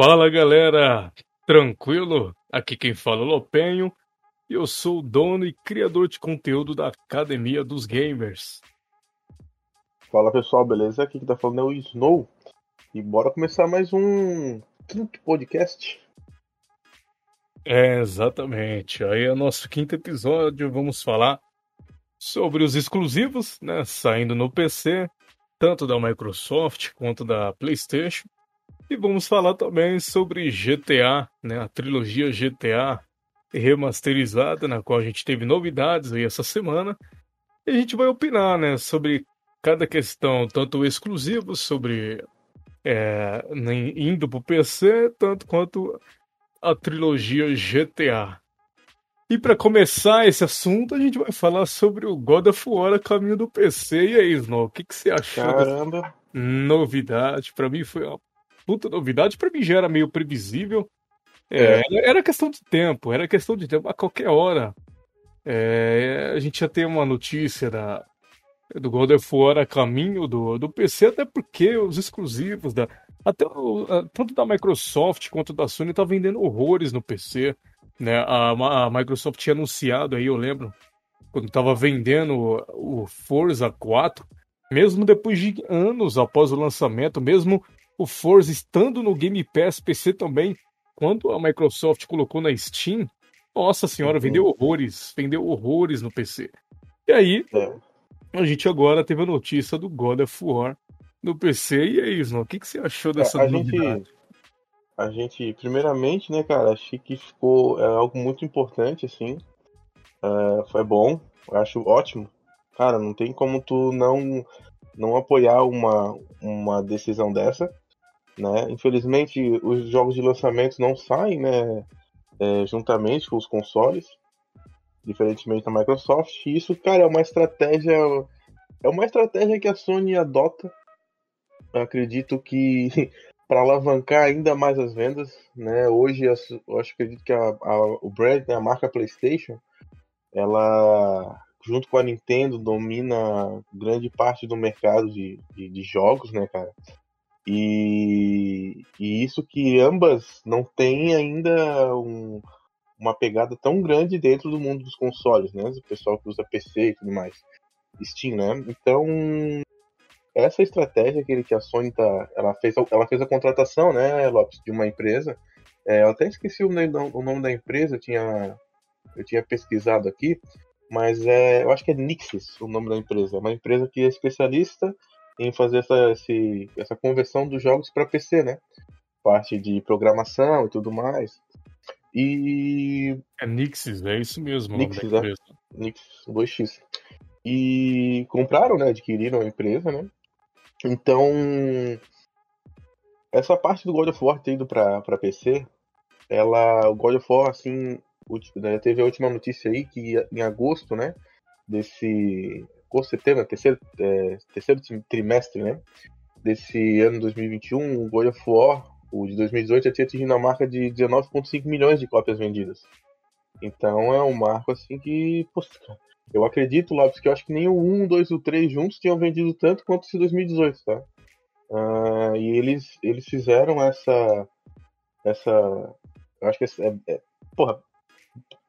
Fala galera, tranquilo? Aqui quem fala é o Lopenho e eu sou o dono e criador de conteúdo da Academia dos Gamers. Fala pessoal, beleza? Aqui que tá falando é o Snow e bora começar mais um quinto podcast. É, exatamente. Aí é nosso quinto episódio, vamos falar sobre os exclusivos, né, saindo no PC, tanto da Microsoft quanto da PlayStation. E vamos falar também sobre GTA, né, a trilogia GTA remasterizada, na qual a gente teve novidades aí essa semana. E a gente vai opinar, né, sobre cada questão, tanto exclusivo sobre é, indo para o PC, tanto quanto a trilogia GTA. E para começar esse assunto, a gente vai falar sobre o God of War a caminho do PC. E aí, Snow, o que, que você achou Caramba. novidade? Para mim foi uma puta novidade, para mim já era meio previsível. É, é. Era questão de tempo, era questão de tempo. A qualquer hora é, a gente ia ter uma notícia da, do God of War a caminho do, do PC, até porque os exclusivos, da, até o, tanto da Microsoft quanto da Sony, tá vendendo horrores no PC. Né? A, a Microsoft tinha anunciado aí, eu lembro, quando estava vendendo o, o Forza 4, mesmo depois de anos após o lançamento, mesmo o Forza estando no Game Pass PC também, quando a Microsoft colocou na Steam, nossa senhora, vendeu uhum. horrores, vendeu horrores no PC. E aí, é. a gente agora teve a notícia do God of War no PC. E é isso, o que, que você achou dessa a novidade? Gente, a gente, primeiramente, né, cara, achei que ficou é, algo muito importante, assim. É, foi bom, acho ótimo. Cara, não tem como tu não, não apoiar uma, uma decisão dessa. Né? Infelizmente, os jogos de lançamento não saem né, é, juntamente com os consoles, diferentemente da Microsoft. E isso, cara, é uma estratégia. É uma estratégia que a Sony adota. Eu acredito que para alavancar ainda mais as vendas, né? Hoje eu acho acredito que a, a, o brand, né, a marca PlayStation, ela junto com a Nintendo domina grande parte do mercado de, de, de jogos, né, cara? E, e isso que ambas não têm ainda um, uma pegada tão grande dentro do mundo dos consoles, né? O pessoal que usa PC e tudo mais. Steam, né? Então, essa estratégia que, que a Sony tá, ela fez, ela fez a contratação, né, Lopes, de uma empresa. É, eu até esqueci o nome, o nome da empresa, eu tinha, eu tinha pesquisado aqui, mas é, eu acho que é Nixis o nome da empresa. É uma empresa que é especialista em fazer essa, esse, essa conversão dos jogos para PC, né? Parte de programação e tudo mais. E. É Nixis, é isso mesmo. Nixis, é. Nixis 2x. E compraram, né? Adquiriram a empresa, né? Então. Essa parte do God of War ter ido pra, pra PC, ela. O God of War, assim. Né, teve a última notícia aí que em agosto, né? Desse agosto, setembro, terceiro, é, terceiro trimestre, né? Desse ano 2021, o God of War, o de 2018, já tinha atingido a marca de 19,5 milhões de cópias vendidas. Então é um marco assim que, poxa, eu acredito, Lopes, que eu acho que nem o 1, 2 e o 3 juntos tinham vendido tanto quanto esse 2018, tá? Uh, e eles, eles fizeram essa. essa eu acho que é, é, porra,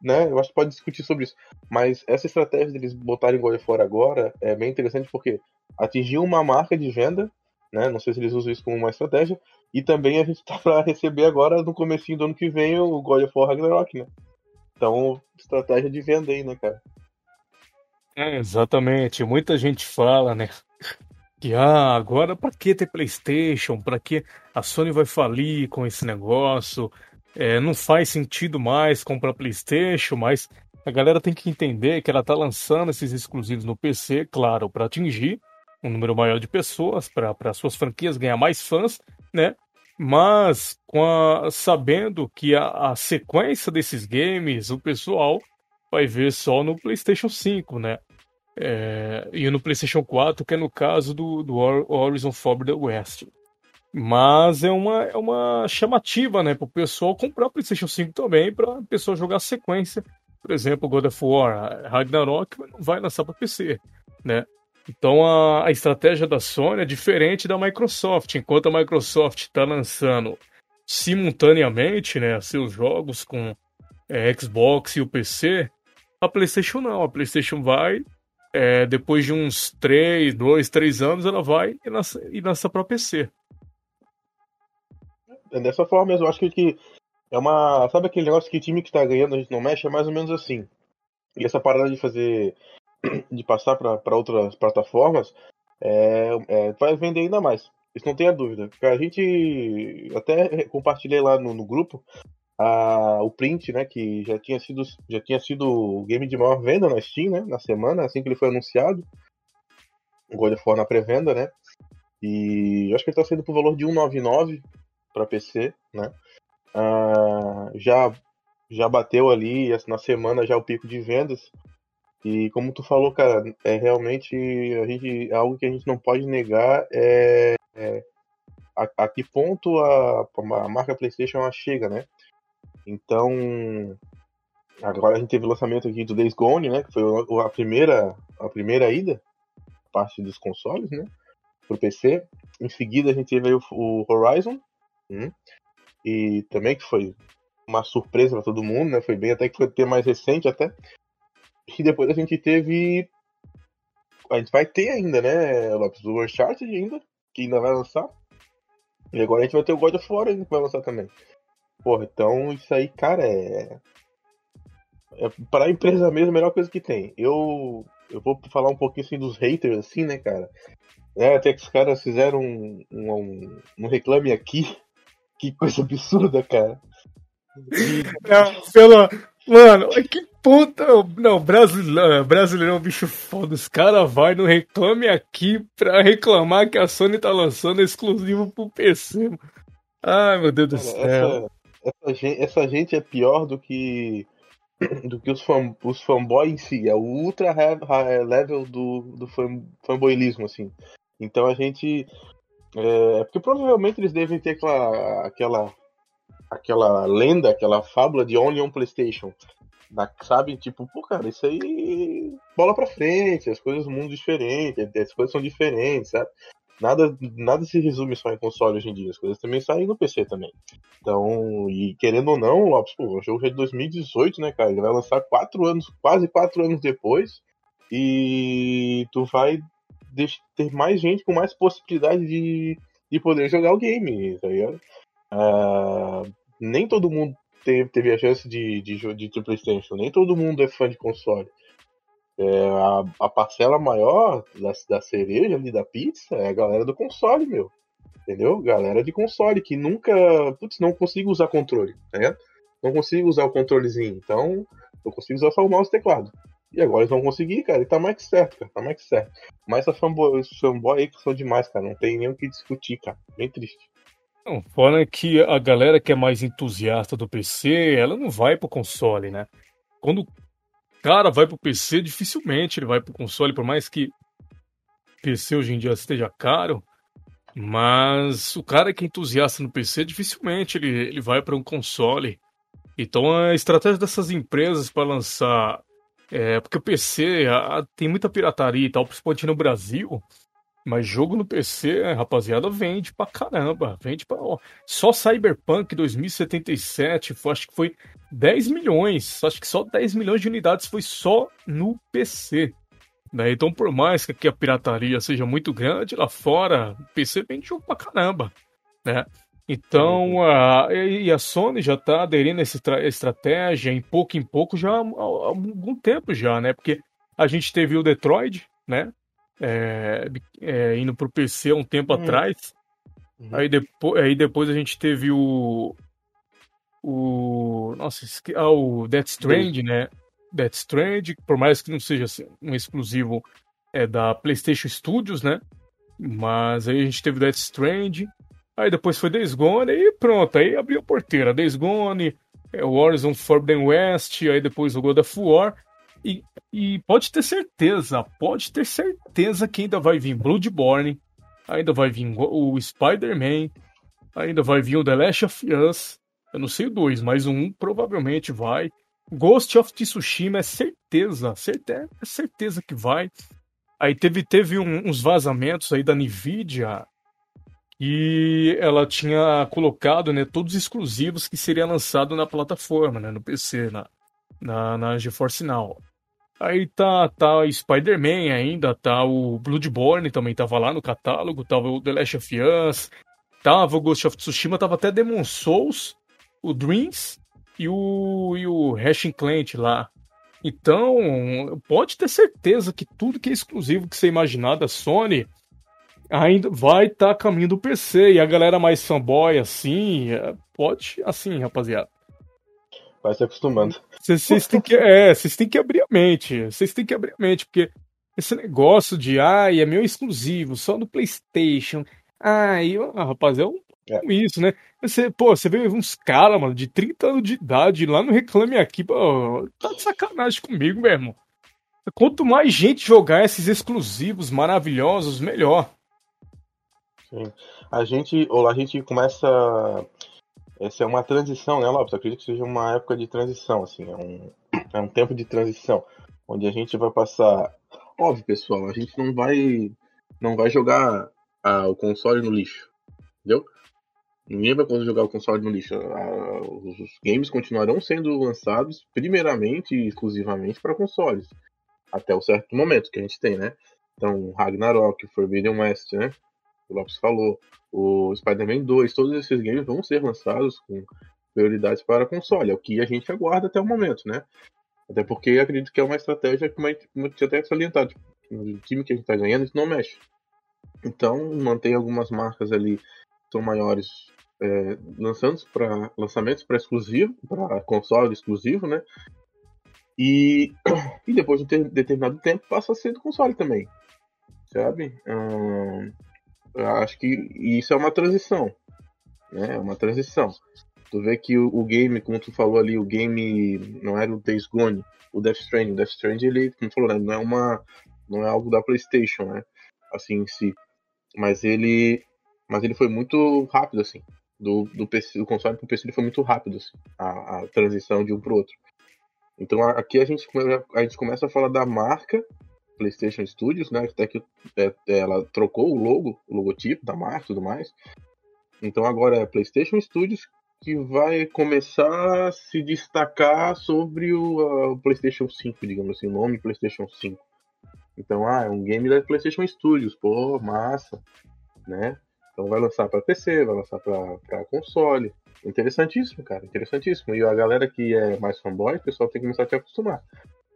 né? Eu acho que pode discutir sobre isso. Mas essa estratégia deles botarem God of War agora é bem interessante porque atingiu uma marca de venda, né? Não sei se eles usam isso como uma estratégia. E também a gente tá para receber agora no comecinho do ano que vem o God War Ragnarok, né? Então, estratégia de venda aí, né, cara? É, exatamente. Muita gente fala, né? Que ah, agora para que ter PlayStation? Para que a Sony vai falir com esse negócio? É, não faz sentido mais comprar PlayStation, mas a galera tem que entender que ela está lançando esses exclusivos no PC, claro, para atingir um número maior de pessoas, para suas franquias ganhar mais fãs, né? Mas com a, sabendo que a, a, sequência desses games, o pessoal vai ver só no PlayStation 5, né? É, e no PlayStation 4, que é no caso do, do Horizon Forbidden West. Mas é uma, é uma chamativa, né, para o pessoal comprar o PlayStation 5 também, para a pessoa jogar sequência. Por exemplo, God of War, Ragnarok não vai lançar para PC, né? Então a, a estratégia da Sony é diferente da Microsoft. Enquanto a Microsoft está lançando simultaneamente, né, seus jogos com é, Xbox e o PC, a PlayStation não. A PlayStation vai, é, depois de uns 3, 2, 3 anos, ela vai e lança, e lança para PC. É dessa forma mesmo, eu acho que, é uma. Sabe aquele negócio que time que tá ganhando a gente não mexe? É mais ou menos assim. E essa parada de fazer. de passar para outras plataformas é, é, vai vender ainda mais. Isso não tenha dúvida. A gente até compartilhei lá no, no grupo a, o print, né, que já tinha sido já tinha sido o game de maior venda na Steam, né, na semana, assim que ele foi anunciado. O God of War na pré-venda, né? E eu acho que ele está saindo por valor de 199 para PC, né? Ah, já já bateu ali na semana já o pico de vendas. E como tu falou, cara, é realmente a gente algo que a gente não pode negar é, é a, a, que ponto a, a marca PlayStation chega, né? Então, agora a gente teve o lançamento aqui do Days Gone, né? Que foi a primeira, a primeira ida, parte dos consoles, né? Pro PC. Em seguida a gente teve o, o Horizon, hum, e também que foi uma surpresa para todo mundo, né? Foi bem até que foi ter mais recente até. E depois a gente teve. A gente vai ter ainda, né, Lopes? O Uncharted ainda, que ainda vai lançar. E agora a gente vai ter o God of War ainda que vai lançar também. Porra, então isso aí, cara, é. é para a empresa mesmo, a melhor coisa que tem. Eu, eu vou falar um pouquinho assim dos haters, assim, né, cara? É, até que os caras fizeram um, um, um reclame aqui. Que coisa absurda, cara. Não, pela... Mano, que puta. Não, brasileiro, brasileiro é um bicho foda. Os caras vai no Reclame Aqui pra reclamar que a Sony tá lançando exclusivo pro PC. Ai, meu Deus do céu. Essa gente, essa gente é pior do que do que os, fan, os fanboys em si. É o ultra level do, do fan, fanboylismo, assim. Então a gente. É, porque provavelmente eles devem ter aquela, aquela, aquela lenda, aquela fábula de Only on PlayStation. Da, sabe? Tipo, pô, cara, isso aí. bola pra frente, as coisas do mundo diferentes, as coisas são diferentes, sabe? nada, nada se resume só em console hoje em dia, as coisas também saem no PC também. Então, e querendo ou não, Lopes, pô, o jogo é de 2018, né, cara? Ele vai lançar quatro anos, quase quatro anos depois, e tu vai ter mais gente com mais possibilidade de, de poder jogar o game, tá ligado? Uh, nem todo mundo teve, teve a chance de, de, de, de PlayStation, nem todo mundo é fã de console. É, a, a, parcela maior da, da cereja ali da pizza é a galera do console, meu. Entendeu? Galera de console que nunca. Putz, não consigo usar controle, né? Não consigo usar o controlezinho. Então, eu consigo usar só o mouse e teclado. E agora eles vão conseguir, cara. E tá mais que certo, cara. Tá mais que certo. Mas essa fanboy, fanboy aí que são demais, cara. Não tem nem o que discutir, cara. Bem triste. Não, fora que a galera que é mais entusiasta do PC, ela não vai pro console, né? Quando cara vai pro PC, dificilmente ele vai pro console, por mais que PC hoje em dia esteja caro. Mas o cara que é entusiasta no PC, dificilmente ele, ele vai para um console. Então a estratégia dessas empresas para lançar. É, porque o PC a, tem muita pirataria e tal, principalmente no Brasil. Mas jogo no PC, rapaziada, vende pra caramba. Vende pra. Ó, só Cyberpunk 2077, foi, acho que foi 10 milhões. Acho que só 10 milhões de unidades foi só no PC. Né? Então, por mais que aqui a pirataria seja muito grande, lá fora, o PC vende jogo pra caramba. Né? Então, a, e a Sony já está aderindo a essa estratégia em pouco em pouco já há, algum tempo já, né? Porque a gente teve o Detroit, né? é, é, indo pro PC há um tempo uhum. atrás. Uhum. Aí, depo aí depois a gente teve o. O. Nossa, ah, o Death Strand, né? Death Strand, por mais que não seja assim, um exclusivo é da PlayStation Studios, né? Mas aí a gente teve Death Strand. Aí depois foi Days Gone e pronto, aí abriu a porteira. Days Gone, é, Horizon Forbidden West, aí depois o God of War. E, e pode ter certeza, pode ter certeza que ainda vai vir Bloodborne, ainda vai vir o Spider-Man, ainda vai vir o The Last of Us. Eu não sei o 2, mas o 1 um provavelmente vai. Ghost of Tsushima é certeza, certeza, é certeza que vai. Aí teve, teve um, uns vazamentos aí da Nvidia e ela tinha colocado né, todos os exclusivos que seria lançado na plataforma, né, no PC, na, na, na GeForce Now. Aí tá, tá Spider-Man ainda, tá o Bloodborne também tava lá no catálogo, tava o The Last of Us, tava o Ghost of Tsushima, tava até Demon Souls, o Dreams e o, e o Hashing Clank lá. Então, pode ter certeza que tudo que é exclusivo que você imaginar da Sony ainda vai estar tá caminho do PC. E a galera mais fanboy, assim, é, pode, assim, rapaziada. Vai se acostumando. Vocês têm que, é, vocês têm que abrir a mente. Vocês têm que abrir a mente, porque esse negócio de, ai, é meu exclusivo, só no PlayStation. Ai, ah, rapaz, é um é. isso, né? Você, pô, você vê uns caras, mano, de 30 anos de idade lá no Reclame Aqui, pô, tá de sacanagem comigo, meu irmão. Quanto mais gente jogar esses exclusivos maravilhosos, melhor. Sim. A gente, ou a gente começa essa é uma transição, né, Lopes? Eu acredito que seja uma época de transição, assim, é um, é um tempo de transição, onde a gente vai passar. Óbvio, pessoal, a gente não vai não vai jogar a, o console no lixo, entendeu? Ninguém vai poder jogar o console no lixo. A, os games continuarão sendo lançados primeiramente e exclusivamente para consoles, até o certo momento que a gente tem, né? Então, Ragnarok, Forbidden West, né? O Lopes falou o Spider-Man 2, todos esses games vão ser lançados com prioridades para console, é o que a gente aguarda até o momento, né? Até porque acredito que é uma estratégia que, eu tinha até salientado, tipo, o time que a gente está ganhando, gente não mexe. Então, mantém algumas marcas ali que são maiores é, lançando para lançamentos para exclusivo, para console exclusivo, né? E, e depois de um determinado tempo passa a ser do console também, sabe? Hum, eu acho que isso é uma transição. Né? É uma transição. Tu vê que o, o, game, como tu falou ali, o game não era o Days Gone, o Death Stranding. O Death Stranding, ele, como tu falou, né? não é uma. não é algo da Playstation, né? Assim em si. Mas ele. Mas ele foi muito rápido, assim. Do, do, PC, do console pro PC ele foi muito rápido, assim, a, a transição de um pro outro. Então aqui a gente, a gente começa a falar da marca PlayStation Studios, né? Até que é, ela trocou o logo, o logotipo da marca e tudo mais. Então agora é PlayStation Studios que vai começar a se destacar sobre o, o PlayStation 5, digamos assim, o nome PlayStation 5. Então, ah, é um game da PlayStation Studios, pô, massa, né? Então vai lançar para PC, vai lançar para console. Interessantíssimo, cara, interessantíssimo. E a galera que é mais fanboy, o pessoal tem que começar a se acostumar.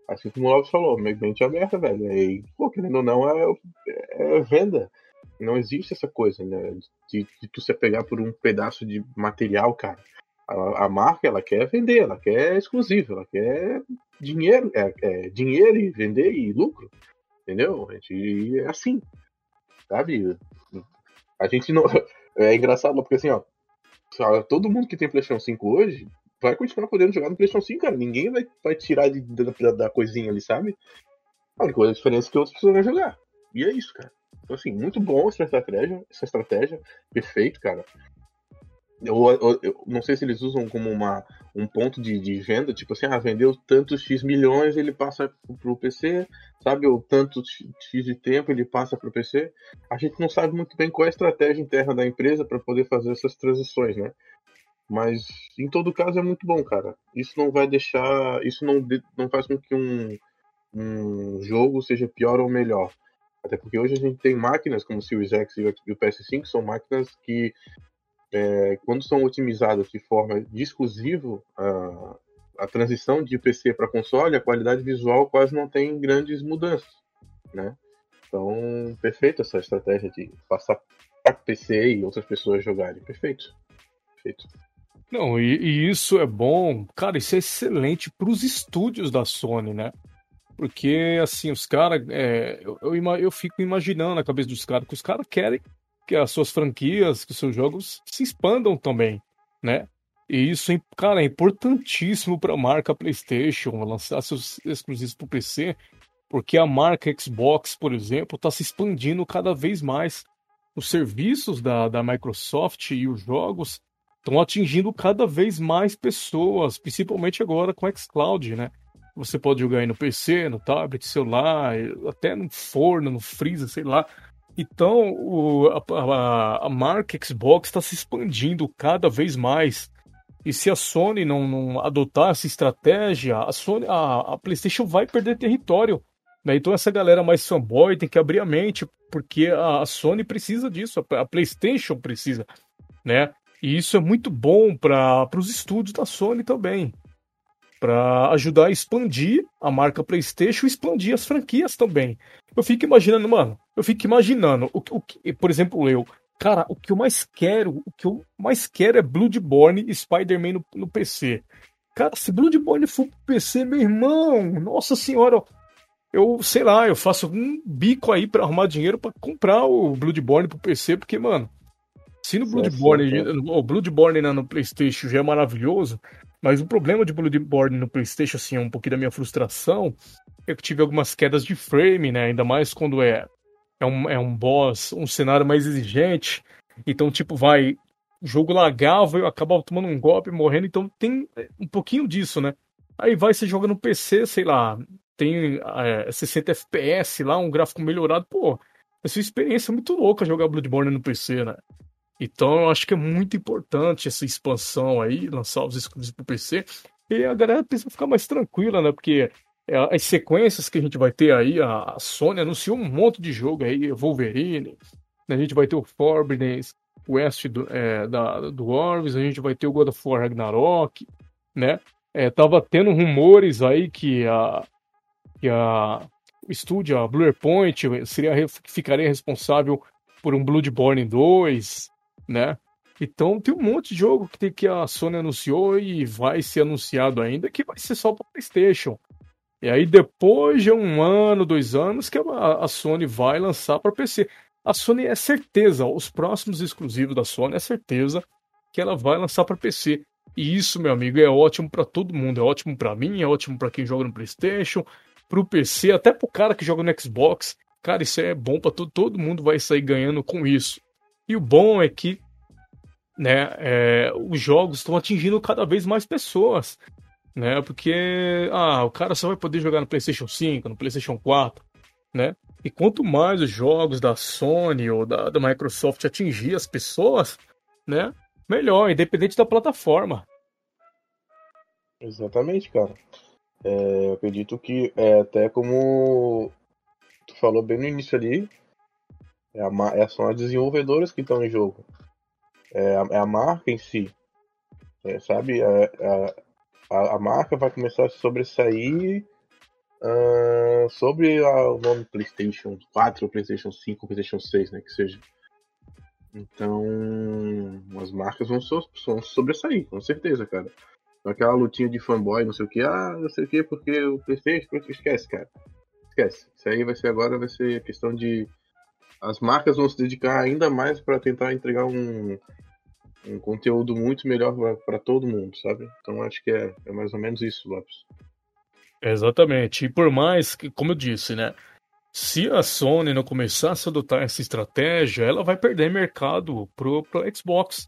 Assim como o Lopes falou, mente aberta, velho. E, pô, querendo ou não, é, é venda. Não existe essa coisa, né? De, de tu se pegar por um pedaço de material, cara. A, a, marca, ela quer vender, ela quer exclusivo, ela quer dinheiro, é, é, dinheiro e vender e lucro. Entendeu? A gente é assim. Sabe? A gente não. É engraçado, porque assim, ó. Todo mundo que tem PlayStation 5 hoje vai continuar podendo jogar no PlayStation 5, cara. Ninguém vai, vai tirar de, da, da coisinha ali, sabe? A única diferença é que outras pessoas vão jogar. E é isso, cara. Então, assim, muito bom essa estratégia, essa estratégia. Perfeito, cara. Eu, eu, eu, não sei se eles usam como uma, um ponto de, de venda, tipo assim, ah, vendeu tantos X milhões, ele passa pro PC, sabe? Ou tanto X de tempo ele passa pro PC. A gente não sabe muito bem qual é a estratégia interna da empresa para poder fazer essas transições, né? Mas em todo caso é muito bom, cara. Isso não vai deixar. Isso não, não faz com que um, um jogo seja pior ou melhor. Até porque hoje a gente tem máquinas como o Series X e o PS5, são máquinas que, é, quando são otimizadas de forma de exclusivo, a, a transição de PC para console, a qualidade visual quase não tem grandes mudanças, né? Então, perfeito essa estratégia de passar para PC e outras pessoas jogarem. Perfeito. Perfeito. Não, e, e, isso é bom, cara, isso é excelente para os estúdios da Sony, né? Porque, assim, os caras, é, eu, eu, eu, fico imaginando na cabeça dos caras que os caras querem que as suas franquias, que os seus jogos se expandam também, né? E isso, cara, é importantíssimo para a marca PlayStation lançar seus exclusivos para o PC, porque a marca Xbox, por exemplo, está se expandindo cada vez mais. Os serviços da, da Microsoft e os jogos estão atingindo cada vez mais pessoas, principalmente agora com xCloud, né? Você pode jogar aí no PC, no tablet, celular, até no forno, no freezer, sei lá. Então, o, a, a, marca Xbox está se expandindo cada vez mais. E se a Sony não, não adotar essa estratégia, a, Sony, a, a PlayStation vai perder território. Né? Então, essa galera mais fanboy tem que abrir a mente, porque a, a Sony precisa disso, a, a PlayStation precisa. Né? E isso é muito bom para os estúdios da Sony também. Para ajudar a expandir a marca PlayStation e expandir as franquias também. Eu fico imaginando, mano, eu fico imaginando, o, o, por exemplo, eu, cara, o que eu mais quero, o que eu mais quero é Bloodborne e Spider-Man no, no, PC. Cara, se Bloodborne for pro PC, meu irmão, nossa senhora, eu, sei lá, eu faço um bico aí para arrumar dinheiro para comprar o Bloodborne pro PC, porque, mano, se no Bloodborne, é o Bloodborne no PlayStation já é maravilhoso, mas o problema de Bloodborne no PlayStation, assim, é um pouquinho da minha frustração, é que tive algumas quedas de frame, né? Ainda mais quando é é um, é um boss, um cenário mais exigente. Então, tipo, vai. O jogo lagava, eu acabava tomando um golpe, morrendo. Então tem um pouquinho disso, né? Aí vai, você joga no PC, sei lá, tem é, 60 FPS lá, um gráfico melhorado. Pô, essa experiência é muito louca jogar Bloodborne no PC, né? Então eu acho que é muito importante essa expansão aí, lançar os exclusivos pro PC. E a galera precisa ficar mais tranquila, né? Porque é, as sequências que a gente vai ter aí, a Sony anunciou um monte de jogo aí, Wolverine, a gente vai ter o Forbidden West do, é, da, do Orvis, a gente vai ter o God of War Ragnarok, né? É, tava tendo rumores aí que a, que a o estúdio, a Bluepoint, seria, ficaria responsável por um Bloodborne 2, né? Então tem um monte de jogo que, tem, que a Sony anunciou e vai ser anunciado ainda que vai ser só para PlayStation. E aí, depois de um ano, dois anos, que a, Sony vai lançar para PC. A Sony é certeza, os próximos exclusivos da Sony é certeza que ela vai lançar para PC. E isso, meu amigo, é ótimo para todo mundo. É ótimo para mim, é ótimo para quem joga no PlayStation, para o PC, até para o cara que joga no Xbox. Cara, isso é bom para todo, todo mundo vai sair ganhando com isso. E o bom é que né, é, os jogos estão atingindo cada vez mais pessoas né? Porque ah, o cara só vai poder jogar no PlayStation 5, no PlayStation 4, né? E quanto mais os jogos da Sony ou da, da Microsoft atingir as pessoas, né? Melhor, independente da plataforma. Exatamente, cara. É, eu acredito que é até como tu falou bem no início ali, é a, é, são as desenvolvedoras que estão em jogo. É a, é a marca em si. É, sabe? É, é, a, a marca vai começar a sobressair uh, sobre a, o nome PlayStation 4, PlayStation 5, PlayStation 6, né? Que seja. Então, as marcas vão, so, vão sobressair, com certeza, cara. Aquela lutinha de fanboy, não sei o que, ah, não sei o que, porque o PlayStation, esquece, cara. Esquece. Isso aí vai ser agora, vai ser questão de. As marcas vão se dedicar ainda mais para tentar entregar um, um conteúdo muito melhor para todo mundo, sabe? Então acho que é, é mais ou menos isso, Lopes. Exatamente. E por mais que, como eu disse, né? Se a Sony não começasse a adotar essa estratégia, ela vai perder mercado pro, pro Xbox.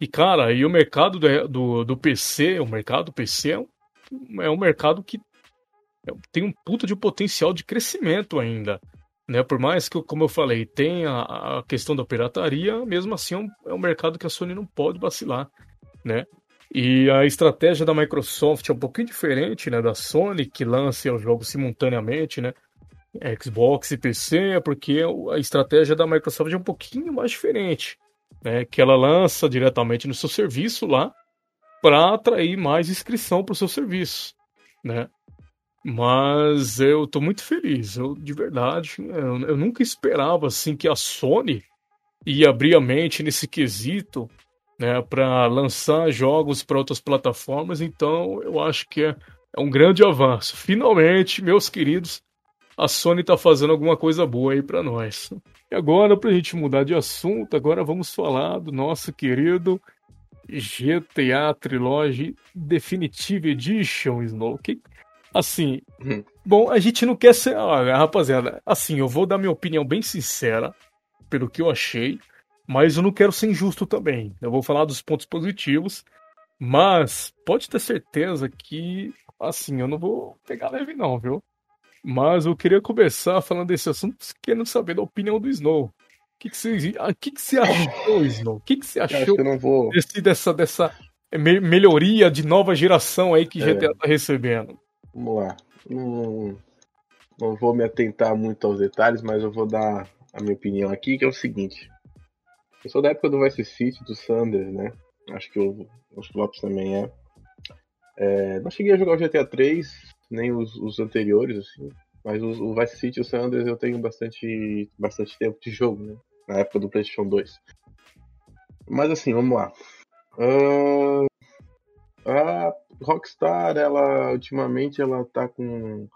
E, cara, e o mercado do, do, do PC, o mercado do PC é um, é um mercado que é, tem um puta de potencial de crescimento ainda. Né? Por mais que, como eu falei, tenha a questão da pirataria, mesmo assim é um, é um mercado que a Sony não pode vacilar. Né? E a estratégia da Microsoft é um pouquinho diferente né, da Sony, que lança os jogos simultaneamente, né? Xbox e PC, porque a estratégia da Microsoft é um pouquinho mais diferente. Né, que ela lança diretamente no seu serviço lá para atrair mais inscrição para o seu serviço. Né? Mas eu tô muito feliz, eu de verdade, eu, eu nunca esperava assim que a Sony ia abrir a mente nesse quesito, né, para lançar jogos para outras plataformas, então eu acho que é, é um grande avanço. Finalmente, meus queridos, a Sony tá fazendo alguma coisa boa aí para nós. E agora, pra gente mudar de assunto, agora vamos falar do nosso querido GTA Trilogy Definitive Edition, Snow. Que, Assim, hum. bom, a gente não quer ser. Rapaziada, assim, eu vou dar minha opinião bem sincera, pelo que eu achei, mas eu não quero ser injusto também. Eu vou falar dos pontos positivos, mas pode ter certeza que, assim, eu não vou pegar leve, não, viu? Mas eu queria começar falando desse assunto, querendo saber da opinião do Snow. O que, que, você, que, que você achou, Snow? O que, que você achou que vou... desse, dessa, dessa melhoria de nova geração aí que GTA é. tá recebendo? Vamos lá. Não, não vou me atentar muito aos detalhes, mas eu vou dar a minha opinião aqui, que é o seguinte. Eu sou da época do Vice City, do Sanders, né? Acho que o, os Flops também é. é. Não cheguei a jogar o GTA 3, nem os, os anteriores, assim. Mas o, o Vice City e o Sanders eu tenho bastante, bastante tempo de jogo, né? Na época do PlayStation 2. Mas assim, vamos lá. Uh, Rockstar, ela ultimamente ela tá com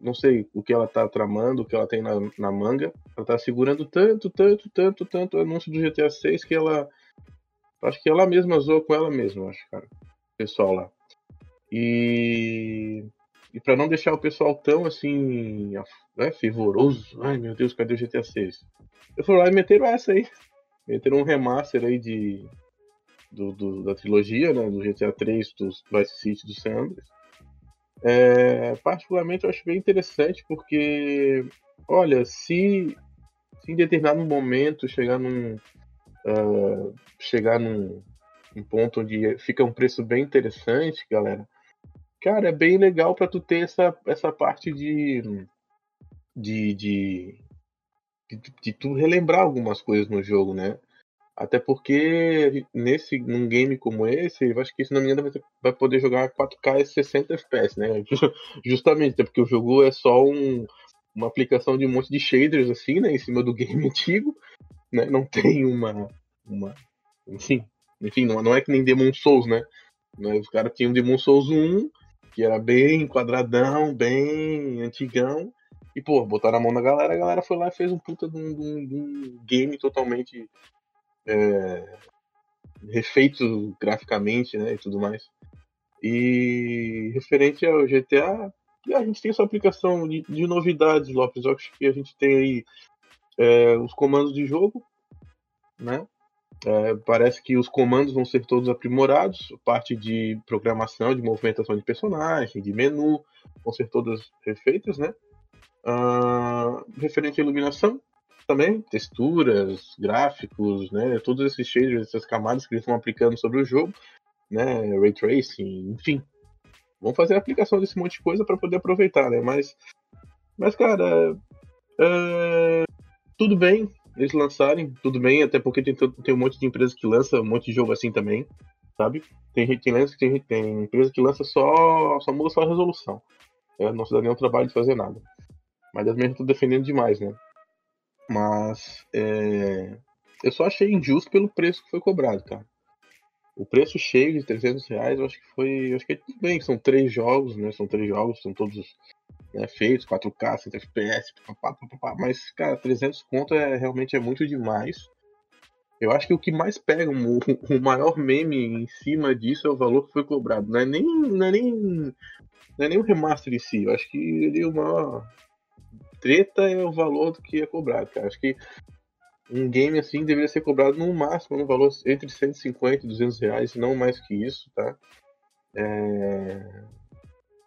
não sei o que ela tá tramando, o que ela tem na, na manga. Ela tá segurando tanto, tanto, tanto, tanto o anúncio do GTA 6 que ela. Acho que ela mesma zoou com ela mesma, acho, cara. O pessoal lá. E. E pra não deixar o pessoal tão assim. Né, fervoroso. Ai meu Deus, cadê o GTA 6? Eu fui lá e meteram essa aí. Meteram um remaster aí de. Do, do da trilogia, né? Do GTA 3, do Vice City do San Andreas. É, particularmente eu acho bem interessante porque, olha, se, se em determinado momento chegar num, uh, chegar num, num, ponto onde fica um preço bem interessante, galera, cara, é bem legal para tu ter essa, essa parte de, de, de, de, de tu relembrar algumas coisas no jogo, né? Até porque nesse num game como esse, eu acho que se não me engano vai poder jogar 4K e 60 FPS, né? Justamente, porque o jogo é só um, uma aplicação de um monte de shaders assim, né, em cima do game antigo, né? Não tem uma uma enfim, enfim, não, não é que nem Demon Souls, né? Os caras tinham Demon Souls 1, que era bem quadradão, bem antigão, e pô, botaram a mão na galera, a galera foi lá e fez um puta de um, de um, de um game totalmente é, refeito graficamente, né, e tudo mais. E referente ao GTA, a gente tem essa aplicação de, de novidades, Lopes. Eu acho que a gente tem aí é, os comandos de jogo, né? É, parece que os comandos vão ser todos aprimorados, parte de programação, de movimentação de personagem, de menu, vão ser todas refeitas, né? Uh, referente à iluminação, também, texturas, gráficos, né, todos esses shaders, essas camadas que eles estão aplicando sobre o jogo, né, ray tracing, enfim. Vamos fazer a aplicação desse monte de coisa para poder aproveitar, né? Mas, mas cara, é, tudo bem eles lançarem, tudo bem, até porque tem, tem um monte de empresas que lança um monte de jogo assim também, sabe? Tem gente que lança, tem, tem empresa que lança só, só muda só a resolução. É, não se dá nenhum trabalho de fazer nada. Mas eu mesmo tô defendendo demais, né? Mas é, eu só achei injusto pelo preço que foi cobrado, cara. O preço cheio de 300 reais, eu acho que foi. acho que é tudo bem, são três jogos, né? São três jogos, são todos né, feitos, 4K, 100 FPS, mas, cara, 300 conto é, realmente é muito demais. Eu acho que o que mais pega, o, o maior meme em cima disso é o valor que foi cobrado. Não é nem, não é nem, não é nem o remaster em si. Eu acho que ele é o maior, treta é o valor do que é cobrado, cara. Acho que um game assim deveria ser cobrado no máximo no valor entre 150 e 200 reais, não mais que isso, tá? É...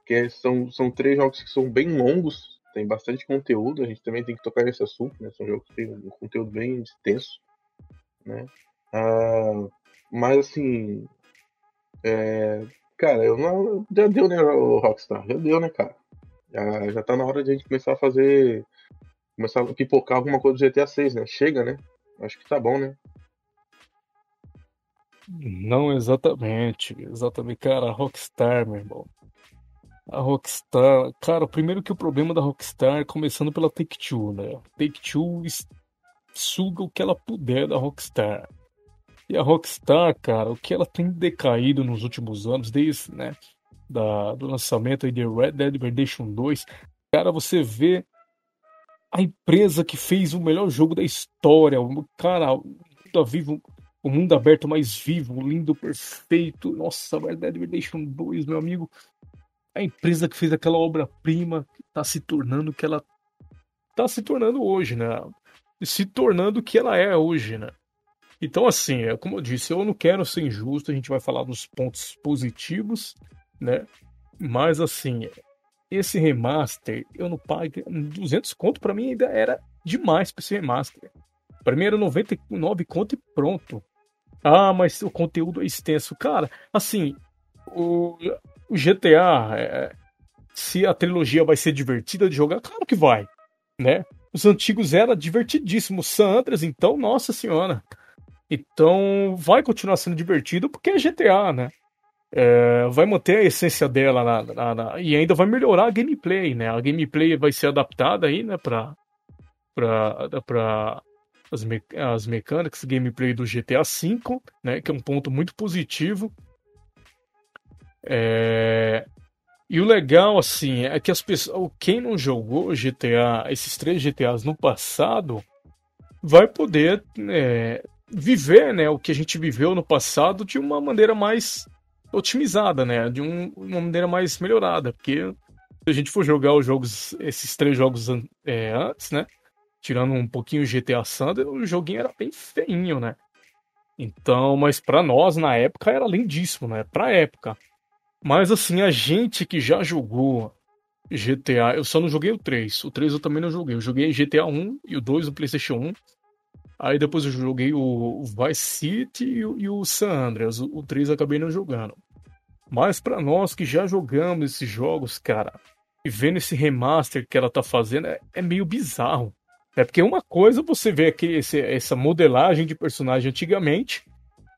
Que são, são três jogos que são bem longos, tem bastante conteúdo, a gente também tem que tocar nesse assunto, né? São jogos que têm um conteúdo bem extenso, né? Ah, mas assim, é... cara, eu não... já deu, né, Rockstar? Já deu, né, cara? Já, já tá na hora de a gente começar a fazer. Começar a pipocar alguma coisa do GTA 6, né? Chega, né? Acho que tá bom, né? Não exatamente. Exatamente. Cara, a Rockstar, meu irmão. A Rockstar. Cara, primeiro que o problema da Rockstar é começando pela Take-Two, né? Take-Two suga o que ela puder da Rockstar. E a Rockstar, cara, o que ela tem decaído nos últimos anos, desde, né? Da, do lançamento aí de Red Dead Redemption 2, cara, você vê a empresa que fez o melhor jogo da história, cara, o mundo vivo, o mundo aberto mais vivo, lindo, perfeito. Nossa, Red Dead Redemption 2, meu amigo. A empresa que fez aquela obra-prima tá se tornando o que ela tá se tornando hoje, né? Se tornando o que ela é hoje, né? Então, assim, é como eu disse, eu não quero ser injusto, a gente vai falar dos pontos positivos né? Mas assim, esse remaster, eu não pago 200 conto, para mim ainda era demais para esse remaster. Para mim era 99 conto e pronto. Ah, mas o conteúdo é extenso. Cara, assim, o, o GTA, é, se a trilogia vai ser divertida de jogar, claro que vai, né? Os antigos era divertidíssimo. San Andreas, então, nossa senhora. Então, vai continuar sendo divertido porque é GTA, né? É, vai manter a essência dela na, na, na, e ainda vai melhorar a gameplay, né? A gameplay vai ser adaptada aí, né, pra, pra, pra as, me, as mecânicas, gameplay do GTA V, né, que é um ponto muito positivo. É, e o legal, assim, é que as pessoas, quem não jogou GTA, esses três GTAs no passado, vai poder é, viver, né, o que a gente viveu no passado de uma maneira mais otimizada, né? De um, uma maneira mais melhorada. Porque se a gente for jogar os jogos, esses três jogos é, antes, né? Tirando um pouquinho o GTA Thunder, o joguinho era bem feinho, né? Então, mas para nós na época era lindíssimo, né? Pra época. Mas assim, a gente que já jogou GTA, eu só não joguei o 3. O 3 eu também não joguei. Eu joguei GTA 1 e o 2 no PlayStation 1. Aí depois eu joguei o Vice City e o, e o San Andreas. O, o 3 eu acabei não jogando. Mas para nós que já jogamos esses jogos, cara, e vendo esse remaster que ela tá fazendo, é, é meio bizarro. É porque uma coisa você vê aqui esse, essa modelagem de personagem antigamente,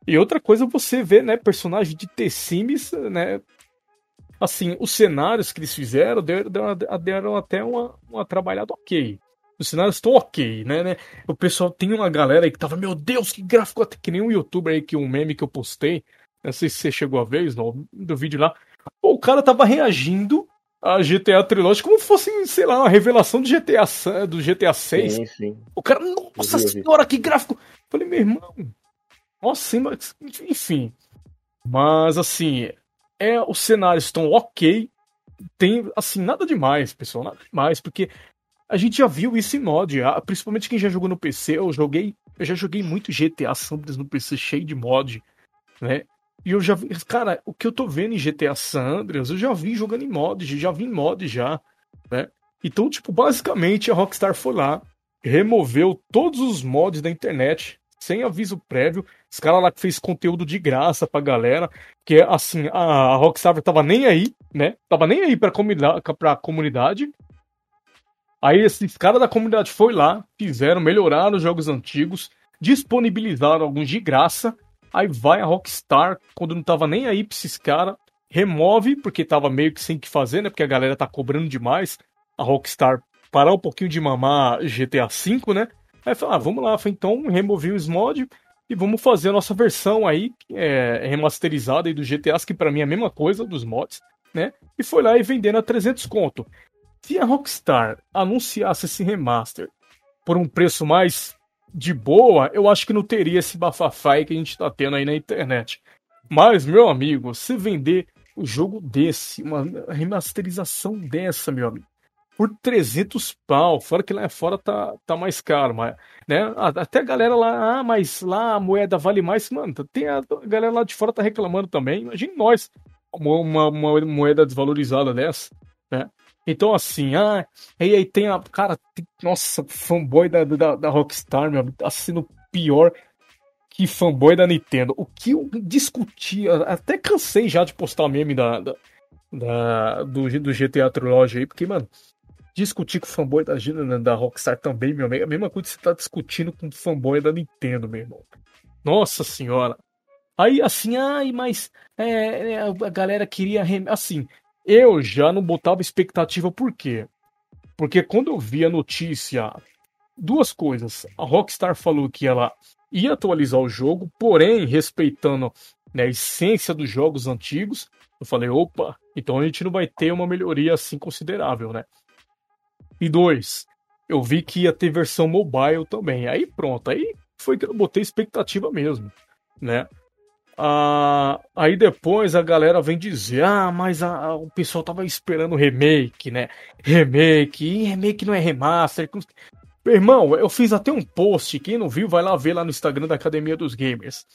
e outra coisa você vê, né, personagem de The Sims, né? Assim, os cenários que eles fizeram deram, deram até uma, uma trabalhada ok. Os cenários estão ok, né, né? O pessoal tem uma galera aí que tava, meu Deus, que gráfico, até que nem um youtuber aí, que um meme que eu postei, não sei se você chegou a ver, não, do vídeo lá. Pô, o cara tava reagindo a GTA Trilogy como fosse, sei lá, uma revelação do GTA, do GTA 6. Sim, sim. O cara, nossa senhora, que gráfico! falei, meu irmão, nossa, enfim. Mas, assim, é, os cenários estão ok. Tem, assim, nada demais, pessoal, nada demais, porque a gente já viu isso em mod, principalmente quem já jogou no PC. Eu joguei, eu já joguei muito GTA Sanders no PC cheio de mod, né? E eu já vi, cara, o que eu tô vendo em GTA San Andreas, eu já vi jogando em mod, já vi em mod já, né? Então, tipo, basicamente a Rockstar foi lá, removeu todos os mods da internet, sem aviso prévio. Os caras lá que fez conteúdo de graça pra galera, que é assim, a Rockstar tava nem aí, né? Tava nem aí pra pra comunidade Aí esses caras da comunidade foi lá, fizeram, melhoraram os jogos antigos, disponibilizaram alguns de graça. Aí vai a Rockstar, quando não tava nem aí pra esses caras, remove, porque tava meio que sem que fazer, né? Porque a galera tá cobrando demais. A Rockstar parar um pouquinho de mamar GTA V, né? Aí fala, ah, vamos lá, então removi os mods e vamos fazer a nossa versão aí, é, remasterizada aí do GTA, que para mim é a mesma coisa dos mods, né? E foi lá e vendendo a 300 conto. Se a Rockstar anunciasse esse remaster por um preço mais de boa, eu acho que não teria esse bafafá que a gente tá tendo aí na internet. Mas, meu amigo, se vender um jogo desse, uma remasterização dessa, meu amigo, por 300 pau, fora que lá fora tá, tá mais caro, mas, né? Até a galera lá, ah, mas lá a moeda vale mais, mano, tem a, a galera lá de fora tá reclamando também. Imagine nós, uma, uma moeda desvalorizada dessa? Então, assim, ah, aí, aí tem a. Cara, tem, nossa, fanboy da, da, da Rockstar, meu, tá sendo pior que fanboy da Nintendo. O que eu discuti, até cansei já de postar meme da, da, da do, do GTA Trilogy aí, porque, mano, discutir com fanboy da, da Rockstar também, meu amigo, é a mesma coisa que você tá discutindo com fanboy da Nintendo, meu irmão. Nossa senhora. Aí, assim, ai, mas é, é a galera queria. Assim, eu já não botava expectativa, por quê? Porque quando eu vi a notícia, duas coisas. A Rockstar falou que ela ia atualizar o jogo, porém respeitando né, a essência dos jogos antigos. Eu falei, opa, então a gente não vai ter uma melhoria assim considerável, né? E dois, eu vi que ia ter versão mobile também. Aí pronto, aí foi que eu botei expectativa mesmo, né? Ah, aí depois a galera vem dizer: ah, mas a, o pessoal tava esperando remake, né? Remake, e remake não é remaster. Irmão, eu fiz até um post. Quem não viu, vai lá ver lá no Instagram da Academia dos Gamers.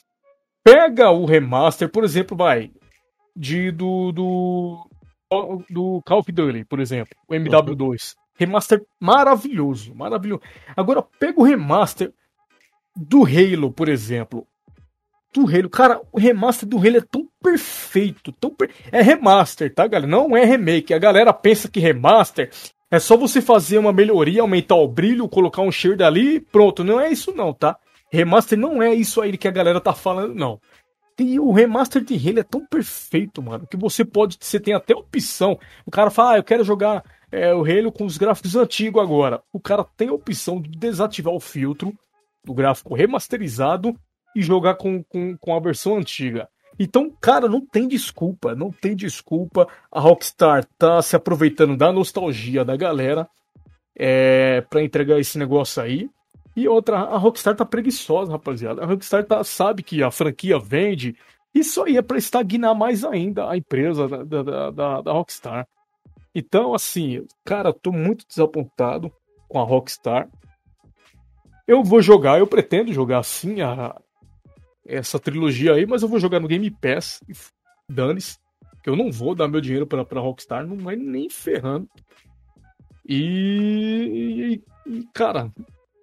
Pega o remaster, por exemplo, vai. De do. do do Call of Duty, por exemplo, o MW2. Remaster maravilhoso, maravilhoso. Agora, pega o remaster do Halo, por exemplo. Do Halo, cara, o remaster do Halo é tão perfeito, tão per... é remaster, tá, galera? Não é remake. A galera pensa que remaster é só você fazer uma melhoria, aumentar o brilho, colocar um shade ali e pronto. Não é isso não, tá? Remaster não é isso aí que a galera tá falando, não. E o remaster de Halo é tão perfeito, mano, que você pode, você tem até opção. O cara fala, ah, eu quero jogar é, o Halo com os gráficos antigos agora. O cara tem a opção de desativar o filtro do gráfico remasterizado e jogar com, com, com a versão antiga. Então, cara, não tem desculpa, não tem desculpa. A Rockstar tá se aproveitando da nostalgia da galera é, para entregar esse negócio aí. E outra, a Rockstar tá preguiçosa, rapaziada. A Rockstar tá, sabe que a franquia vende. Isso aí é pra estagnar mais ainda a empresa da, da, da, da Rockstar. Então, assim, cara, tô muito desapontado com a Rockstar. Eu vou jogar, eu pretendo jogar sim a, essa trilogia aí, mas eu vou jogar no Game Pass. Dane-se. Que eu não vou dar meu dinheiro pra, pra Rockstar, não vai nem ferrando. E, e, e cara,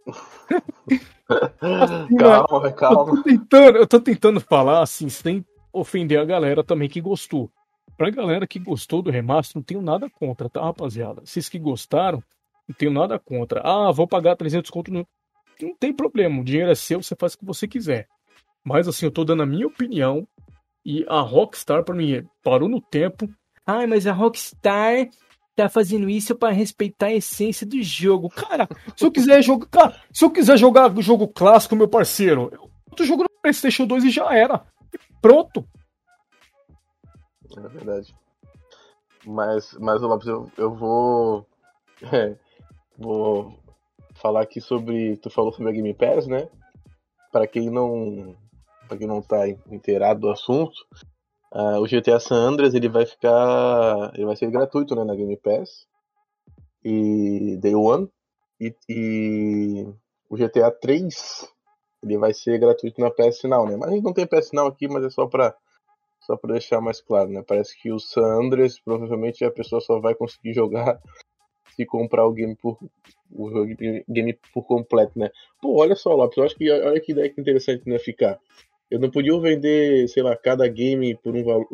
assim, calma, calma. Eu tô, tentando, eu tô tentando falar assim, sem ofender a galera também que gostou. Pra galera que gostou do remaster, não tenho nada contra, tá, rapaziada? Vocês que gostaram, não tenho nada contra. Ah, vou pagar 300 conto. No... Não tem problema, o dinheiro é seu, você faz o que você quiser. Mas assim, eu tô dando a minha opinião. E a Rockstar, pra mim, parou no tempo. Ai, mas a Rockstar tá fazendo isso para respeitar a essência do jogo. Cara, se eu quiser jogar, cara, se eu quiser jogar jogo clássico, meu parceiro, eu tô jogando no PlayStation 2 e já era. E pronto. É verdade. Mas, mas Lopes, eu, eu vou é, vou falar aqui sobre, tu falou sobre a Game Pass, né? Para quem não para quem não tá inteirado do assunto, Uh, o GTA San Andreas ele vai ficar. Ele vai ser gratuito né, na Game Pass. E Day One. E, e o GTA 3 ele vai ser gratuito na PS Now, né? Mas a gente não tem PS Now aqui, mas é só pra, só pra deixar mais claro, né? Parece que o San Andreas provavelmente a pessoa só vai conseguir jogar se comprar o game por o game por completo, né? Pô, olha só, Lopes, eu acho que olha que ideia que interessante né, ficar. Eu não podia vender, sei lá, cada game por um valor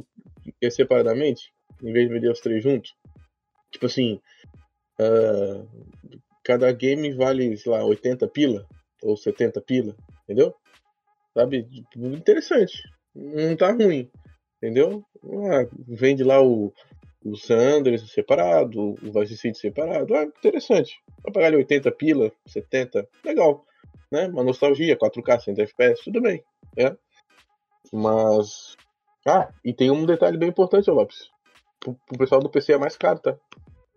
separadamente, em vez de vender os três juntos? Tipo assim, uh, cada game vale, sei lá, 80 pila ou 70 pila, entendeu? Sabe? Interessante. Não tá ruim, entendeu? Ah, vende lá o, o Sanders separado, o Vice City separado. Ah, interessante. Vai pagar ali 80 pila, 70, legal. Né? Uma nostalgia, 4K, 100 FPS, tudo bem. É. Mas. Ah, e tem um detalhe bem importante, Lopes. Pro, pro pessoal do PC é mais caro, tá?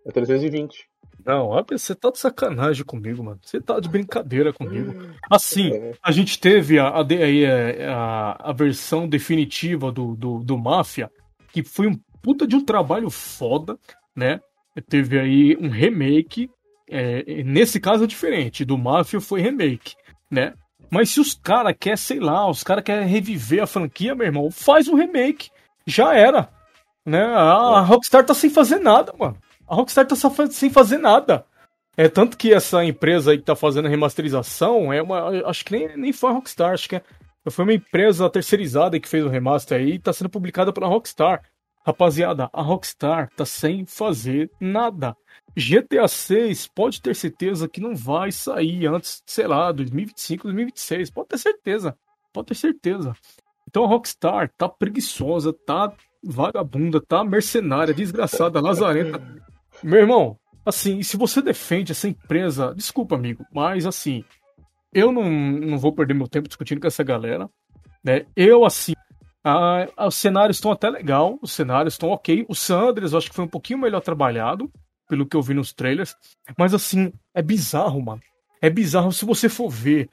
É 320. Não, você tá de sacanagem comigo, mano. Você tá de brincadeira comigo. Assim, é. a gente teve a, a, a, a versão definitiva do, do, do Máfia, que foi um puta de um trabalho foda, né? Teve aí um remake. É, nesse caso é diferente. Do Máfia foi remake, né? Mas se os caras querem, sei lá, os caras querem reviver a franquia, meu irmão, faz um remake. Já era. Né? A, a Rockstar tá sem fazer nada, mano. A Rockstar tá sem fazer nada. É tanto que essa empresa aí que tá fazendo a remasterização é uma. Acho que nem, nem foi a Rockstar, acho que é, foi uma empresa terceirizada que fez o remaster aí e tá sendo publicada pela Rockstar. Rapaziada, a Rockstar tá sem fazer nada. GTA 6 pode ter certeza que não vai sair antes, sei lá, 2025, 2026. Pode ter certeza. Pode ter certeza. Então a Rockstar tá preguiçosa, tá vagabunda, tá mercenária, desgraçada, lazarenta. Meu irmão, assim, se você defende essa empresa, desculpa, amigo, mas assim, eu não, não vou perder meu tempo discutindo com essa galera. Né? Eu, assim, a, a, os cenários estão até legal, os cenários estão ok. O Sanders eu acho que foi um pouquinho melhor trabalhado pelo que eu vi nos trailers. Mas assim, é bizarro, mano. É bizarro se você for ver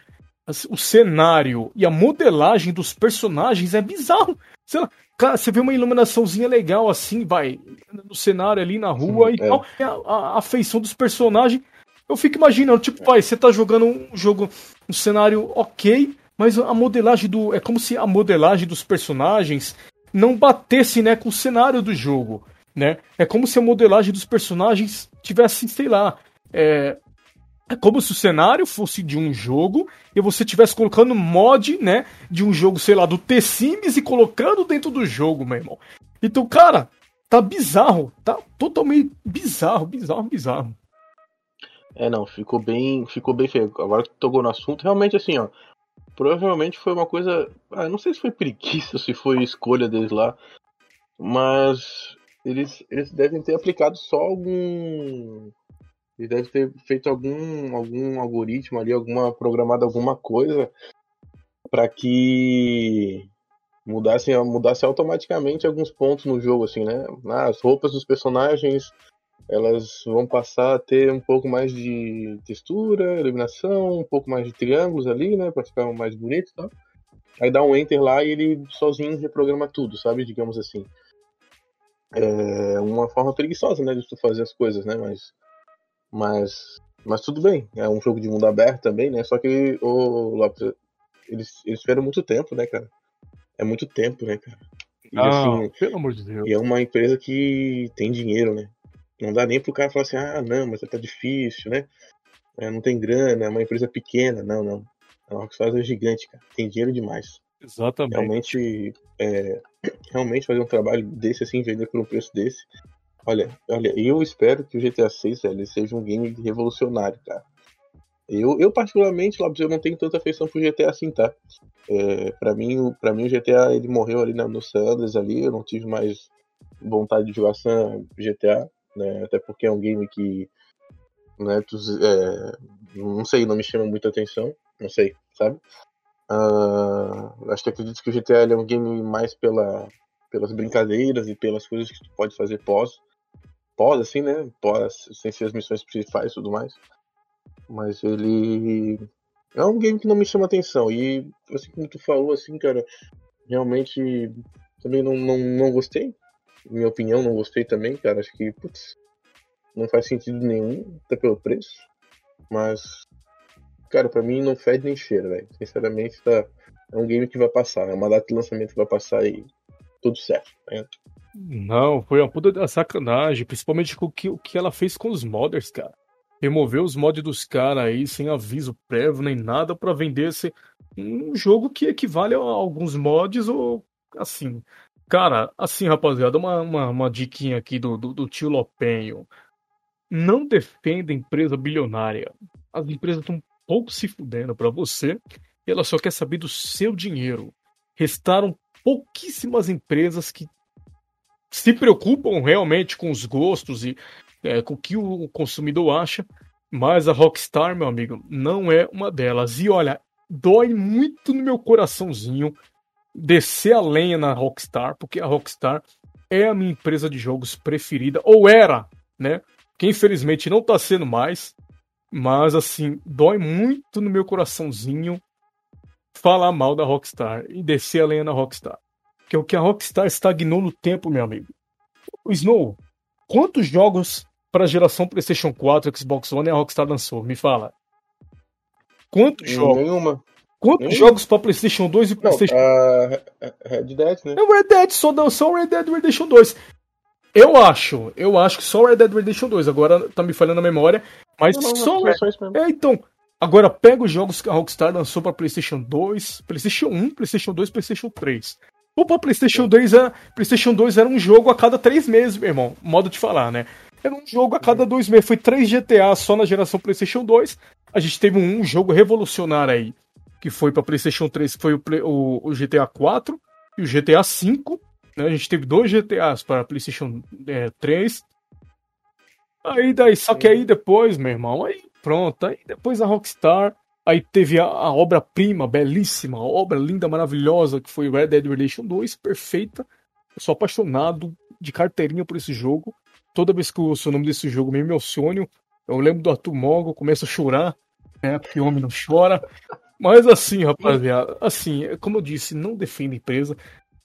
assim, o cenário e a modelagem dos personagens é bizarro. Sei lá, cara, você vê uma iluminaçãozinha legal assim, vai, no cenário ali na rua Sim, e é. tal. A, a, a feição dos personagens. Eu fico imaginando, tipo, vai, você tá jogando um jogo, um cenário ok, mas a modelagem do. É como se a modelagem dos personagens não batesse, né, com o cenário do jogo. né? É como se a modelagem dos personagens tivesse, sei lá, é, é como se o cenário fosse de um jogo e você estivesse colocando mod, né, de um jogo, sei lá, do T-Sims e colocando dentro do jogo, meu irmão. Então, cara, tá bizarro, tá totalmente bizarro, bizarro, bizarro. É, não, ficou bem, ficou bem feio. Agora que tocou no assunto, realmente assim, ó, provavelmente foi uma coisa, ah, não sei se foi preguiça, se foi escolha deles lá, mas eles, eles devem ter aplicado só algum ele deve ter feito algum, algum algoritmo ali, alguma programado alguma coisa para que mudasse, mudasse automaticamente alguns pontos no jogo, assim, né? Ah, as roupas dos personagens elas vão passar a ter um pouco mais de textura, iluminação, um pouco mais de triângulos ali, né, para ficar mais bonito e tal. Aí dá um enter lá e ele sozinho reprograma tudo, sabe? Digamos assim. É uma forma preguiçosa, né, de tu fazer as coisas, né? Mas mas, mas tudo bem, é um jogo de mundo aberto também, né? Só que o Lopes, eles, eles esperam muito tempo, né, cara? É muito tempo, né, cara? E, ah, assim, pelo amor de Deus. E é uma empresa que tem dinheiro, né? Não dá nem pro cara falar assim, ah, não, mas tá difícil, né? É, não tem grana, é uma empresa pequena. Não, não. A Rockstar é gigante, cara. Tem dinheiro demais. Exatamente. Realmente, é, realmente fazer um trabalho desse assim, vender por um preço desse, Olha, olha, eu espero que o GTA 6 velho, seja um game revolucionário, cara. Eu, eu particularmente, lá eu não tenho tanta afeição pro GTA assim, tá? É, para mim, para mim o GTA ele morreu ali no San Andreas ali, eu não tive mais vontade de jogar San GTA, né? Até porque é um game que né, tu, é, não sei, não me chama muita atenção, não sei, sabe? Uh, acho que acredito que o GTA é um game mais pela, pelas brincadeiras e pelas coisas que tu pode fazer pós pós, assim, né? Pós, sem ser as missões principais e tudo mais. Mas ele é um game que não me chama atenção. E assim como tu falou, assim, cara, realmente também não, não, não gostei. Minha opinião, não gostei também, cara. Acho que, putz, não faz sentido nenhum, até pelo preço. Mas, cara, pra mim não fede nem cheira, velho. Sinceramente, tá, é um game que vai passar. É uma data de lançamento que vai passar e tudo certo. Né? Não, foi uma puta sacanagem, principalmente com o que, o que ela fez com os modders, cara. Removeu os mods dos caras aí sem aviso prévio nem nada para vender esse um jogo que equivale a alguns mods ou assim. Cara, assim, rapaziada, uma, uma, uma diquinha aqui do, do, do tio Lopenho. Não defenda empresa bilionária. As empresas estão um pouco se fudendo para você e ela só quer saber do seu dinheiro. Restaram pouquíssimas empresas que se preocupam realmente com os gostos e é, com o que o consumidor acha, mas a Rockstar, meu amigo, não é uma delas. E olha, dói muito no meu coraçãozinho descer a lenha na Rockstar, porque a Rockstar é a minha empresa de jogos preferida, ou era, né? Que infelizmente não tá sendo mais, mas assim, dói muito no meu coraçãozinho falar mal da Rockstar e descer a lenha na Rockstar que é o que a Rockstar estagnou no tempo, meu amigo. O Snow, quantos jogos para a geração PlayStation 4 e Xbox One a Rockstar lançou? Me fala. Quantos jogos? Nenhuma. Quantos Nenhuma. jogos para PlayStation 2 e PlayStation Não, uh, Red Dead, né? É o Red Dead, só, só o Red Dead Redemption 2. Eu acho, eu acho que só o Red Dead Redemption 2, agora tá me falhando a memória, mas não, não, só. Não, é, então, agora pega os jogos que a Rockstar lançou para PlayStation 2, PlayStation 1, PlayStation 2, PlayStation 3. O PlayStation 2, era, PlayStation 2 era um jogo a cada três meses, meu irmão. Modo de falar, né? Era um jogo a cada dois meses. Foi três GTA só na geração PlayStation 2. A gente teve um, jogo revolucionário aí, que foi para PlayStation 3, que foi o, o, o, GTA 4 e o GTA 5. Né? A gente teve dois GTAs para PlayStation é, 3. Aí daí, só que aí depois, meu irmão, aí pronto. Aí depois a Rockstar Aí teve a, a obra-prima, belíssima, obra linda, maravilhosa, que foi Red Dead Redemption 2, perfeita. Eu sou apaixonado de carteirinha por esse jogo. Toda vez que eu ouço o nome desse jogo, me emociono. Eu lembro do Arthur Mongo, começo a chorar, né? Porque homem não chora. Mas assim, rapaziada, assim, como eu disse, não defenda empresa.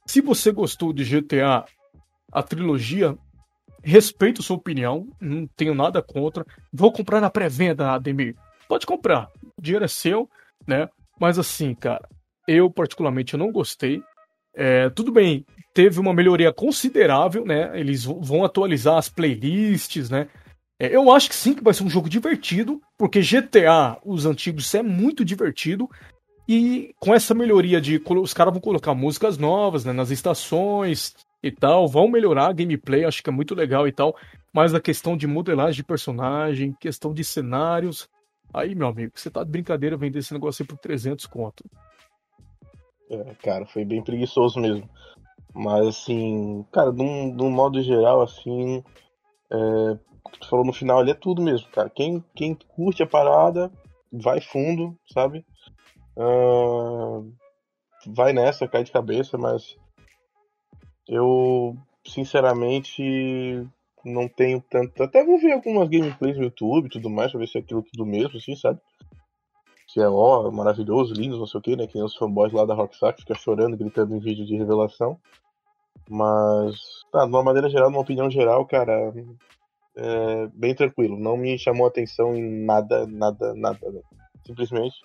Se você gostou de GTA, a trilogia, respeito sua opinião, não tenho nada contra. Vou comprar na pré-venda, Ademir pode comprar. O dinheiro é seu, né? Mas assim, cara, eu particularmente não gostei. É, tudo bem, teve uma melhoria considerável, né? Eles vão atualizar as playlists, né? É, eu acho que sim, que vai ser um jogo divertido, porque GTA, os antigos, é muito divertido. E com essa melhoria de. Os caras vão colocar músicas novas né, nas estações e tal, vão melhorar a gameplay, acho que é muito legal e tal. Mas a questão de modelagem de personagem, questão de cenários. Aí, meu amigo, você tá de brincadeira vender esse negócio aí por 300 conto. É, cara, foi bem preguiçoso mesmo. Mas, assim, cara, de um, modo geral, assim, é, que tu falou no final ali é tudo mesmo, cara. Quem, quem curte a parada, vai fundo, sabe? Uh, vai nessa, cai de cabeça, mas eu, sinceramente, não tenho tanto. Até vou ver algumas gameplays no YouTube e tudo mais, pra ver se é aquilo tudo mesmo, assim, sabe? que é ó, maravilhoso, lindo, não sei o que, né? Que nem os fanboys lá da Rockstar fica chorando, gritando em vídeo de revelação. Mas, tá, de uma maneira geral, numa opinião geral, cara, é bem tranquilo. Não me chamou atenção em nada, nada, nada. Né? Simplesmente.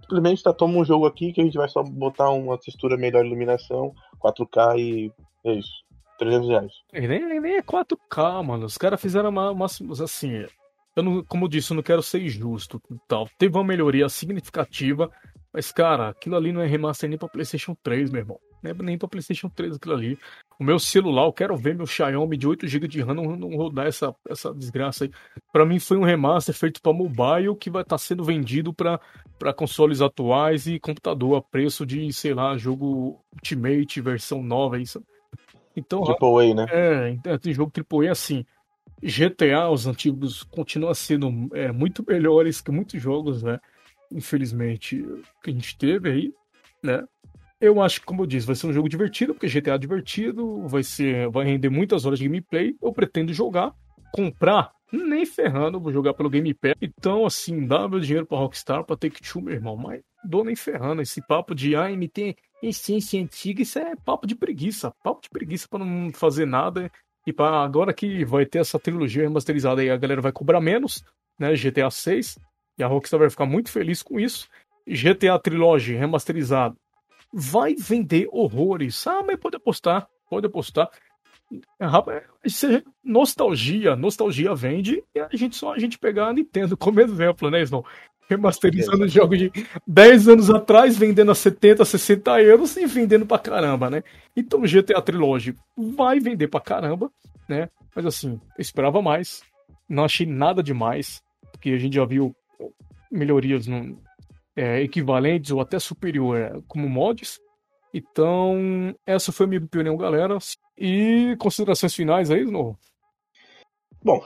Simplesmente tá, toma um jogo aqui que a gente vai só botar uma textura melhor iluminação, 4K e é isso. 300 reais. Nem, nem é 4K, mano. Os caras fizeram uma, uma, assim, eu não, como eu disse, eu não quero ser injusto tal. Teve uma melhoria significativa, mas, cara, aquilo ali não é remaster nem pra PlayStation 3, meu irmão. Não é nem pra PlayStation 3 aquilo ali. O meu celular, eu quero ver meu Xiaomi de 8GB de RAM não, não rodar essa, essa desgraça aí. Pra mim foi um remaster feito pra mobile que vai estar tá sendo vendido pra, pra consoles atuais e computador a preço de, sei lá, jogo Ultimate, versão nova, isso. Então, Triple A, né? É, tem jogo AAA assim. GTA, os antigos, continuam sendo é, muito melhores que muitos jogos, né? Infelizmente, que a gente teve aí, né? Eu acho que, como eu disse, vai ser um jogo divertido, porque GTA é divertido, vai ser, vai render muitas horas de gameplay. Eu pretendo jogar, comprar, nem ferrando, vou jogar pelo Game Pass. Então, assim, dá meu dinheiro pra Rockstar, pra Take-Two, meu irmão, mas dou nem ferrando. Esse papo de, ah, MT essência antiga, isso é papo de preguiça, papo de preguiça para não fazer nada e para agora que vai ter essa trilogia remasterizada aí, a galera vai cobrar menos, né? GTA 6. E a Rockstar vai ficar muito feliz com isso. GTA Trilogy remasterizado vai vender horrores. Ah, mas pode apostar, pode apostar. É, nostalgia, nostalgia vende e a gente só a gente pegar a Nintendo como exemplo, né, Snow? remasterizando jogos de 10 anos atrás, vendendo a 70, 60 euros e vendendo pra caramba, né? Então o GTA Trilogy vai vender pra caramba, né? Mas assim, eu esperava mais. Não achei nada demais, porque a gente já viu melhorias no, é, equivalentes ou até superior é, como mods. Então, essa foi a minha opinião, galera. E considerações finais aí, novo? Bom,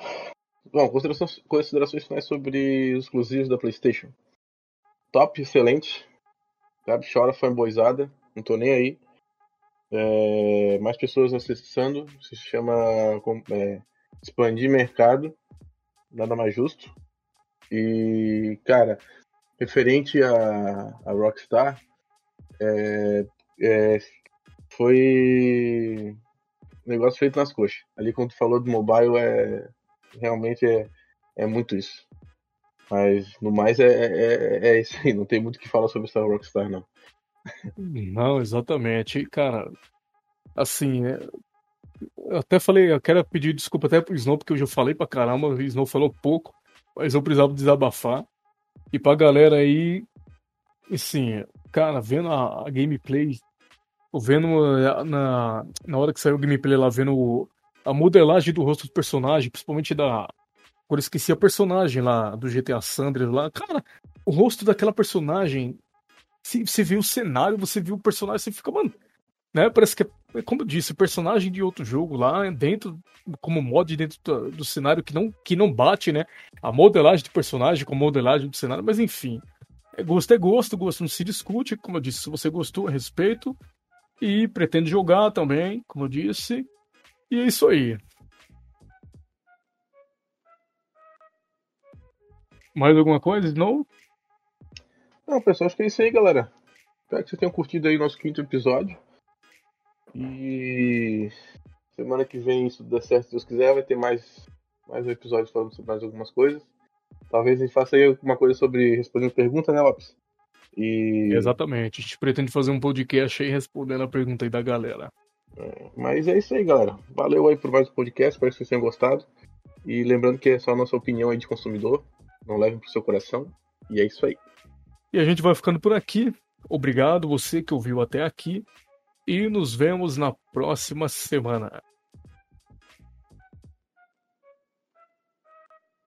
Bom, considerações, considerações finais sobre os exclusivos da PlayStation. Top, excelente. Gabi chora fanboyzada, não tô nem aí. É, mais pessoas acessando, se chama é, expandir mercado, nada mais justo. E, cara, referente a, a Rockstar, é, é, foi negócio feito nas coxas. Ali, quando tu falou do mobile, é realmente é, é muito isso. Mas no mais é, é, é isso aí, não tem muito o que falar sobre essa Rockstar, não. Não, exatamente. Cara, assim, é... eu até falei, eu quero pedir desculpa até pro Snow, porque eu já falei pra caramba, o Snow falou pouco, mas eu precisava desabafar. E pra galera aí, assim, cara, vendo a, a gameplay, vendo eh, na, na hora que saiu o gameplay lá, vendo a modelagem do rosto do personagem, principalmente da. Agora esqueci a personagem lá do GTA Sanders lá. Cara, o rosto daquela personagem. Se você vê o cenário, você viu o personagem, você fica, mano. Né? Parece que é, como eu disse, personagem de outro jogo lá, dentro, como mod dentro do, do cenário que não, que não bate, né? A modelagem de personagem com a modelagem do cenário, mas enfim. É gosto é gosto, gosto não se discute. Como eu disse, se você gostou, respeito. E pretendo jogar também, como eu disse. E é isso aí. Mais alguma coisa? Não? Não, pessoal, acho que é isso aí, galera. Espero que vocês tenham curtido aí o nosso quinto episódio. E semana que vem, se der certo, se Deus quiser, vai ter mais, mais um episódio falando sobre mais algumas coisas. Talvez a gente faça aí alguma coisa sobre respondendo pergunta, né, Lopes? E... Exatamente. A gente pretende fazer um podcast aí respondendo a pergunta aí da galera. É, mas é isso aí, galera. Valeu aí por mais um podcast, espero que vocês tenham gostado. E lembrando que é só a nossa opinião aí de consumidor. Não levem pro seu coração. E é isso aí. E a gente vai ficando por aqui. Obrigado você que ouviu até aqui. E nos vemos na próxima semana.